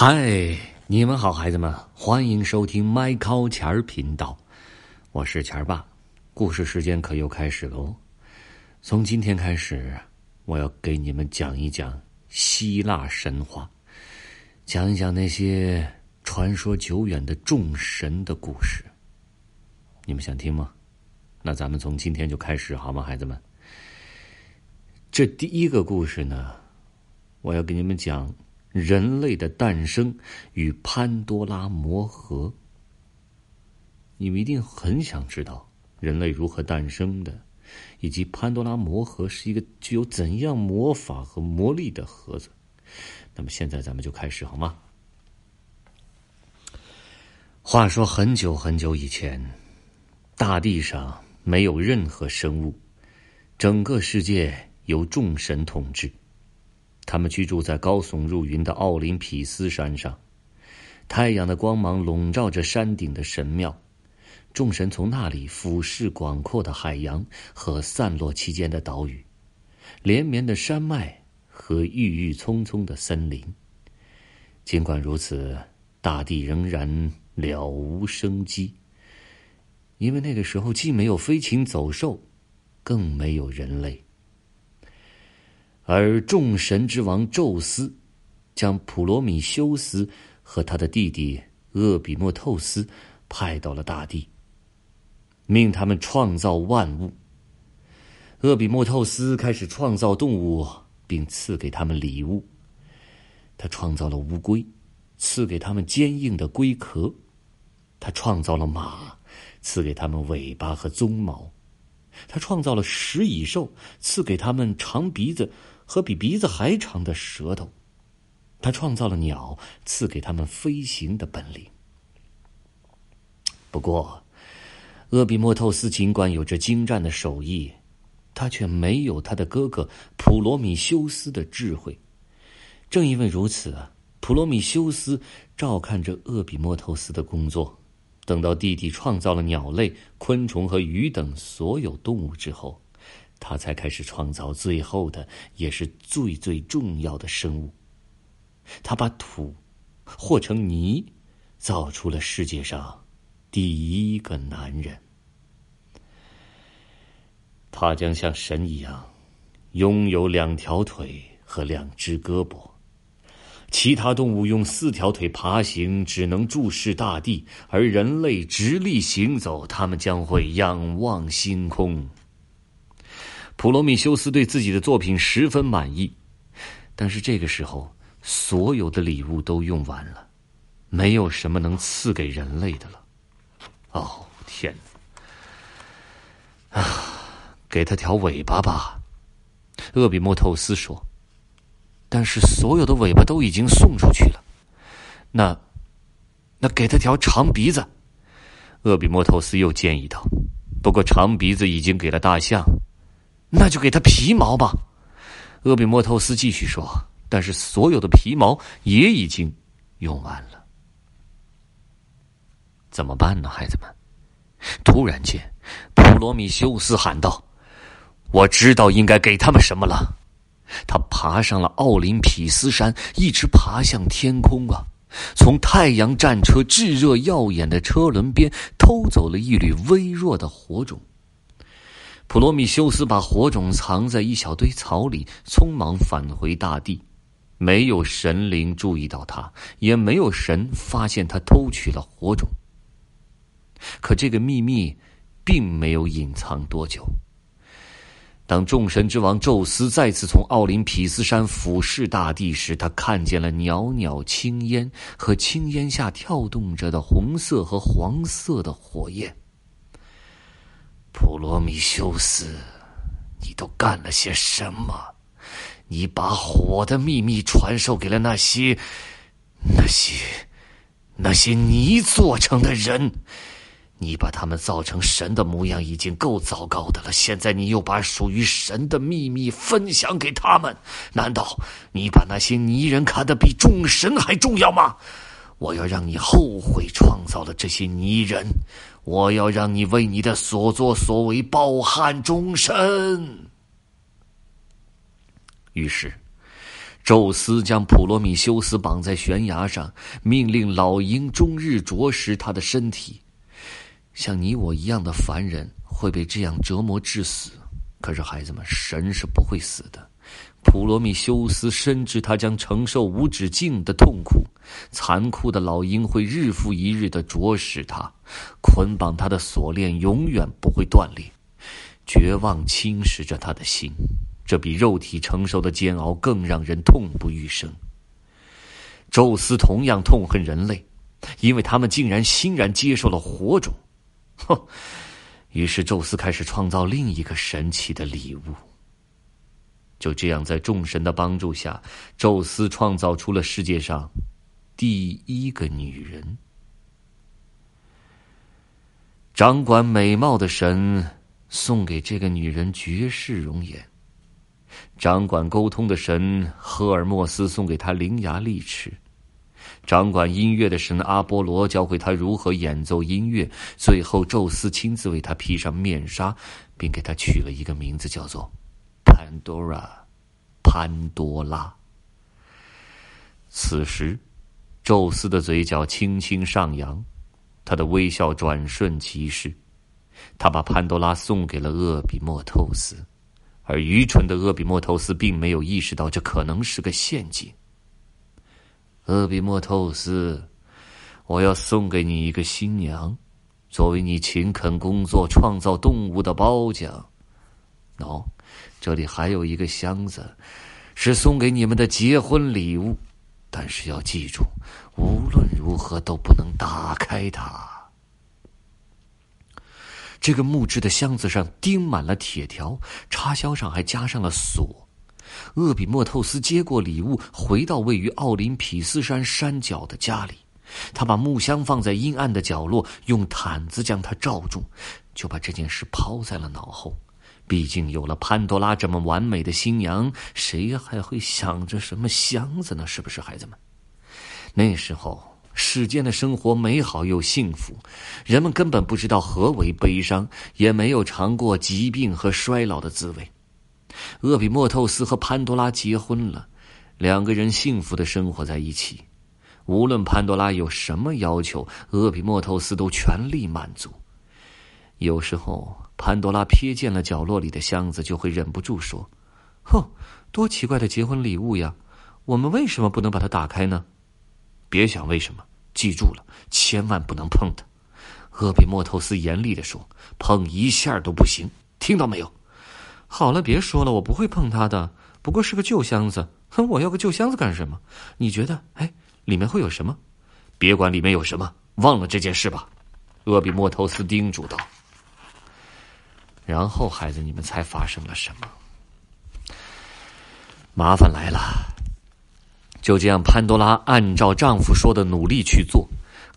嗨，你们好，孩子们，欢迎收听麦考钱儿频道，我是钱儿爸。故事时间可又开始喽！从今天开始，我要给你们讲一讲希腊神话，讲一讲那些传说久远的众神的故事。你们想听吗？那咱们从今天就开始好吗，孩子们？这第一个故事呢，我要给你们讲。人类的诞生与潘多拉魔盒，你们一定很想知道人类如何诞生的，以及潘多拉魔盒是一个具有怎样魔法和魔力的盒子。那么现在咱们就开始好吗？话说很久很久以前，大地上没有任何生物，整个世界由众神统治。他们居住在高耸入云的奥林匹斯山上，太阳的光芒笼罩着山顶的神庙，众神从那里俯视广阔的海洋和散落其间的岛屿，连绵的山脉和郁郁葱葱的森林。尽管如此，大地仍然了无生机，因为那个时候既没有飞禽走兽，更没有人类。而众神之王宙斯，将普罗米修斯和他的弟弟厄比莫透斯派到了大地，命他们创造万物。厄比莫透斯开始创造动物，并赐给他们礼物。他创造了乌龟，赐给他们坚硬的龟壳；他创造了马，赐给他们尾巴和鬃毛；他创造了食蚁兽，赐给他们长鼻子。和比鼻子还长的舌头，他创造了鸟，赐给他们飞行的本领。不过，厄比莫透斯尽管有着精湛的手艺，他却没有他的哥哥普罗米修斯的智慧。正因为如此，普罗米修斯照看着厄比莫透斯的工作。等到弟弟创造了鸟类、昆虫和鱼等所有动物之后。他才开始创造最后的，也是最最重要的生物。他把土和成泥，造出了世界上第一个男人。他将像神一样，拥有两条腿和两只胳膊。其他动物用四条腿爬行，只能注视大地；而人类直立行走，他们将会仰望星空。普罗米修斯对自己的作品十分满意，但是这个时候，所有的礼物都用完了，没有什么能赐给人类的了。哦，天！啊，给他条尾巴吧，厄比莫透斯说。但是所有的尾巴都已经送出去了，那，那给他条长鼻子，厄比莫透斯又建议道。不过长鼻子已经给了大象。那就给他皮毛吧，厄比莫透斯继续说。但是所有的皮毛也已经用完了，怎么办呢，孩子们？突然间，普罗米修斯喊道：“我知道应该给他们什么了。”他爬上了奥林匹斯山，一直爬向天空啊！从太阳战车炙热耀眼的车轮边偷走了一缕微弱的火种。普罗米修斯把火种藏在一小堆草里，匆忙返回大地。没有神灵注意到他，也没有神发现他偷取了火种。可这个秘密并没有隐藏多久。当众神之王宙斯再次从奥林匹斯山俯视大地时，他看见了袅袅青烟和青烟下跳动着的红色和黄色的火焰。普罗米修斯，你都干了些什么？你把火的秘密传授给了那些、那些、那些泥做成的人。你把他们造成神的模样已经够糟糕的了，现在你又把属于神的秘密分享给他们，难道你把那些泥人看得比众神还重要吗？我要让你后悔创造了这些泥人。我要让你为你的所作所为抱憾终身。于是，宙斯将普罗米修斯绑在悬崖上，命令老鹰终日啄食他的身体。像你我一样的凡人会被这样折磨致死，可是孩子们，神是不会死的。普罗米修斯深知他将承受无止境的痛苦，残酷的老鹰会日复一日的啄食他，捆绑他的锁链永远不会断裂，绝望侵蚀着他的心。这比肉体承受的煎熬更让人痛不欲生。宙斯同样痛恨人类，因为他们竟然欣然接受了火种。哼！于是宙斯开始创造另一个神奇的礼物。就这样，在众神的帮助下，宙斯创造出了世界上第一个女人。掌管美貌的神送给这个女人绝世容颜。掌管沟通的神赫尔墨斯送给她伶牙俐齿，掌管音乐的神阿波罗教会他如何演奏音乐，最后宙斯亲自为他披上面纱，并给他取了一个名字，叫做潘多拉。潘多拉。此时，宙斯的嘴角轻轻上扬，他的微笑转瞬即逝，他把潘多拉送给了厄比莫透斯。而愚蠢的厄比莫透斯并没有意识到这可能是个陷阱。厄比莫透斯，我要送给你一个新娘，作为你勤恳工作、创造动物的褒奖。喏，这里还有一个箱子，是送给你们的结婚礼物，但是要记住，无论如何都不能打开它。这个木质的箱子上钉满了铁条，插销上还加上了锁。厄比莫透斯接过礼物，回到位于奥林匹斯山山脚的家里。他把木箱放在阴暗的角落，用毯子将它罩住，就把这件事抛在了脑后。毕竟有了潘多拉这么完美的新娘，谁还会想着什么箱子呢？是不是，孩子们？那时候。世间的生活美好又幸福，人们根本不知道何为悲伤，也没有尝过疾病和衰老的滋味。厄比莫透斯和潘多拉结婚了，两个人幸福的生活在一起。无论潘多拉有什么要求，厄比莫透斯都全力满足。有时候，潘多拉瞥见了角落里的箱子，就会忍不住说：“哼，多奇怪的结婚礼物呀！我们为什么不能把它打开呢？”别想为什么。记住了，千万不能碰它。厄比莫托斯严厉的说：“碰一下都不行，听到没有？”好了，别说了，我不会碰它的。不过是个旧箱子，哼，我要个旧箱子干什么？你觉得？哎，里面会有什么？别管里面有什么，忘了这件事吧。”厄比莫托斯叮嘱道。然后，孩子，你们猜发生了什么？麻烦来了。就这样，潘多拉按照丈夫说的努力去做，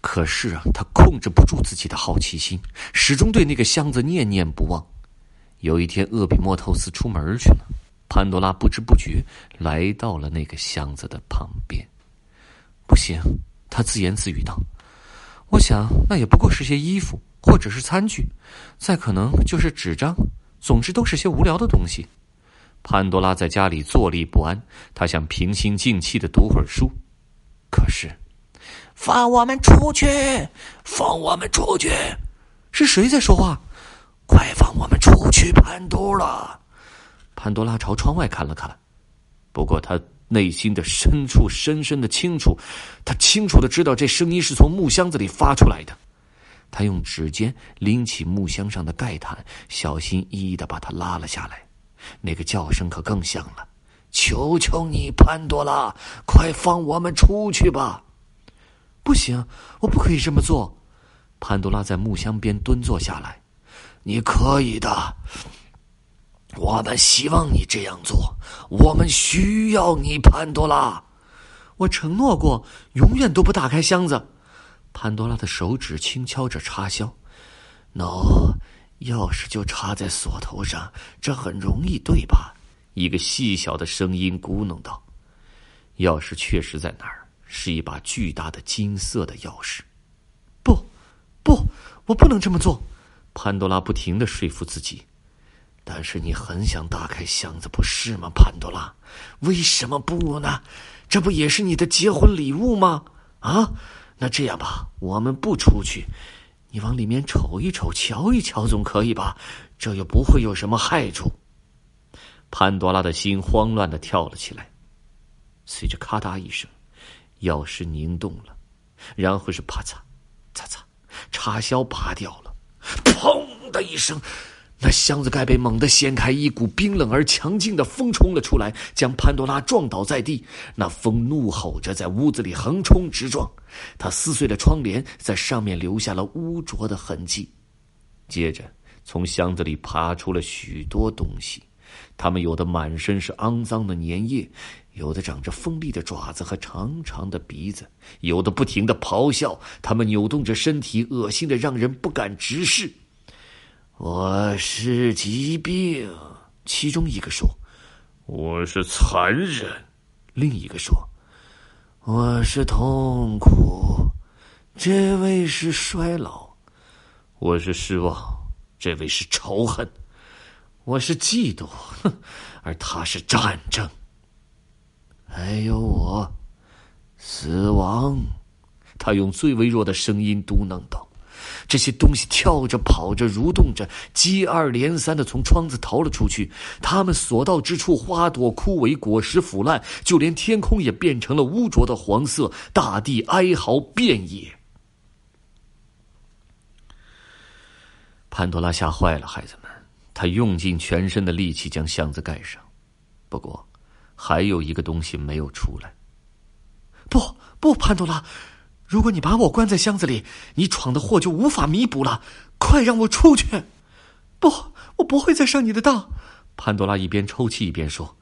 可是啊，她控制不住自己的好奇心，始终对那个箱子念念不忘。有一天，厄比莫透斯出门去了，潘多拉不知不觉来到了那个箱子的旁边。不行，她自言自语道：“我想，那也不过是些衣服，或者是餐具，再可能就是纸张，总之都是些无聊的东西。”潘多拉在家里坐立不安，她想平心静气的读会儿书。可是，放我们出去！放我们出去！是谁在说话？快放我们出去！潘多拉！潘多拉朝窗外看了看，不过他内心的深处深深的清楚，他清楚的知道这声音是从木箱子里发出来的。他用指尖拎起木箱上的盖毯，小心翼翼的把它拉了下来。那个叫声可更响了！求求你，潘多拉，快放我们出去吧！不行，我不可以这么做。潘多拉在木箱边蹲坐下来。你可以的，我们希望你这样做。我们需要你，潘多拉。我承诺过，永远都不打开箱子。潘多拉的手指轻敲着插销。，“No，。钥匙就插在锁头上，这很容易，对吧？一个细小的声音咕哝道：“钥匙确实在那儿，是一把巨大的金色的钥匙。”不，不，我不能这么做。潘多拉不停的说服自己，但是你很想打开箱子，不是吗，潘多拉？为什么不呢？这不也是你的结婚礼物吗？啊，那这样吧，我们不出去，你往里面瞅一瞅，瞧一瞧，总可以吧？这又不会有什么害处。潘多拉的心慌乱的跳了起来，随着咔嗒一声，钥匙拧动了，然后是啪嚓，嚓嚓，插销拔掉了，砰的一声。那箱子盖被猛地掀开，一股冰冷而强劲的风冲了出来，将潘多拉撞倒在地。那风怒吼着在屋子里横冲直撞，它撕碎了窗帘，在上面留下了污浊的痕迹。接着，从箱子里爬出了许多东西，它们有的满身是肮脏的粘液，有的长着锋利的爪子和长长的鼻子，有的不停的咆哮。它们扭动着身体，恶心的让人不敢直视。我是疾病，其中一个说；我是残忍，另一个说；我是痛苦，这位是衰老；我是失望，这位是仇恨；我是嫉妒，哼，而他是战争。还有我，死亡。他用最微弱的声音嘟囔道。这些东西跳着、跑着、蠕动着，接二连三的从窗子逃了出去。他们所到之处，花朵枯萎，果实腐烂，就连天空也变成了污浊的黄色，大地哀嚎遍野。潘多拉吓坏了，孩子们，他用尽全身的力气将箱子盖上。不过，还有一个东西没有出来。不不，潘多拉。如果你把我关在箱子里，你闯的祸就无法弥补了。快让我出去！不，我不会再上你的当。潘多拉一边抽泣一边说：“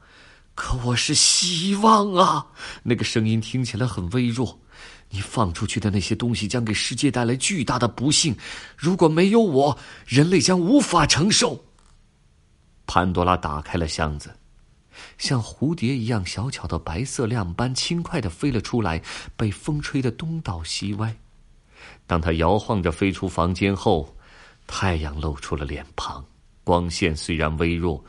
可我是希望啊！”那个声音听起来很微弱。你放出去的那些东西将给世界带来巨大的不幸。如果没有我，人类将无法承受。潘多拉打开了箱子。像蝴蝶一样小巧的白色亮斑轻快的飞了出来，被风吹得东倒西歪。当它摇晃着飞出房间后，太阳露出了脸庞，光线虽然微弱，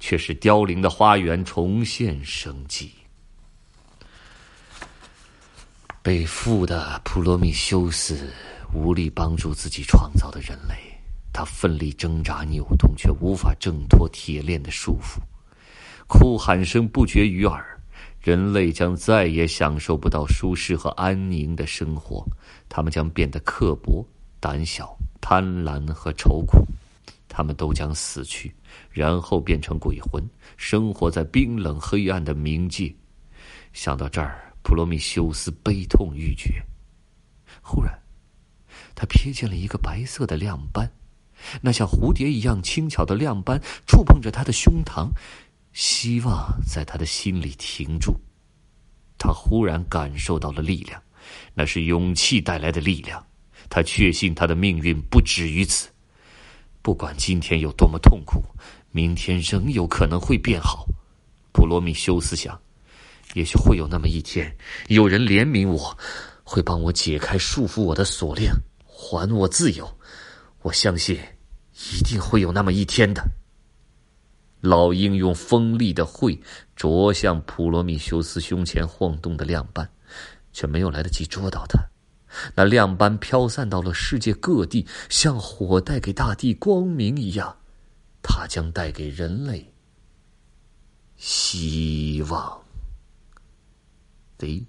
却使凋零的花园重现生机。被缚的普罗米修斯无力帮助自己创造的人类，他奋力挣扎扭动，却无法挣脱铁链的束缚。哭喊声不绝于耳，人类将再也享受不到舒适和安宁的生活，他们将变得刻薄、胆小、贪婪和愁苦，他们都将死去，然后变成鬼魂，生活在冰冷黑暗的冥界。想到这儿，普罗米修斯悲痛欲绝。忽然，他瞥见了一个白色的亮斑，那像蝴蝶一样轻巧的亮斑触碰着他的胸膛。希望在他的心里停住，他忽然感受到了力量，那是勇气带来的力量。他确信他的命运不止于此，不管今天有多么痛苦，明天仍有可能会变好。普罗米修斯想，也许会有那么一天，有人怜悯我，会帮我解开束缚我的锁链，还我自由。我相信，一定会有那么一天的。老鹰用锋利的喙啄向普罗米修斯胸前晃动的亮斑，却没有来得及捉到它。那亮斑飘散到了世界各地，像火带给大地光明一样，它将带给人类希望。The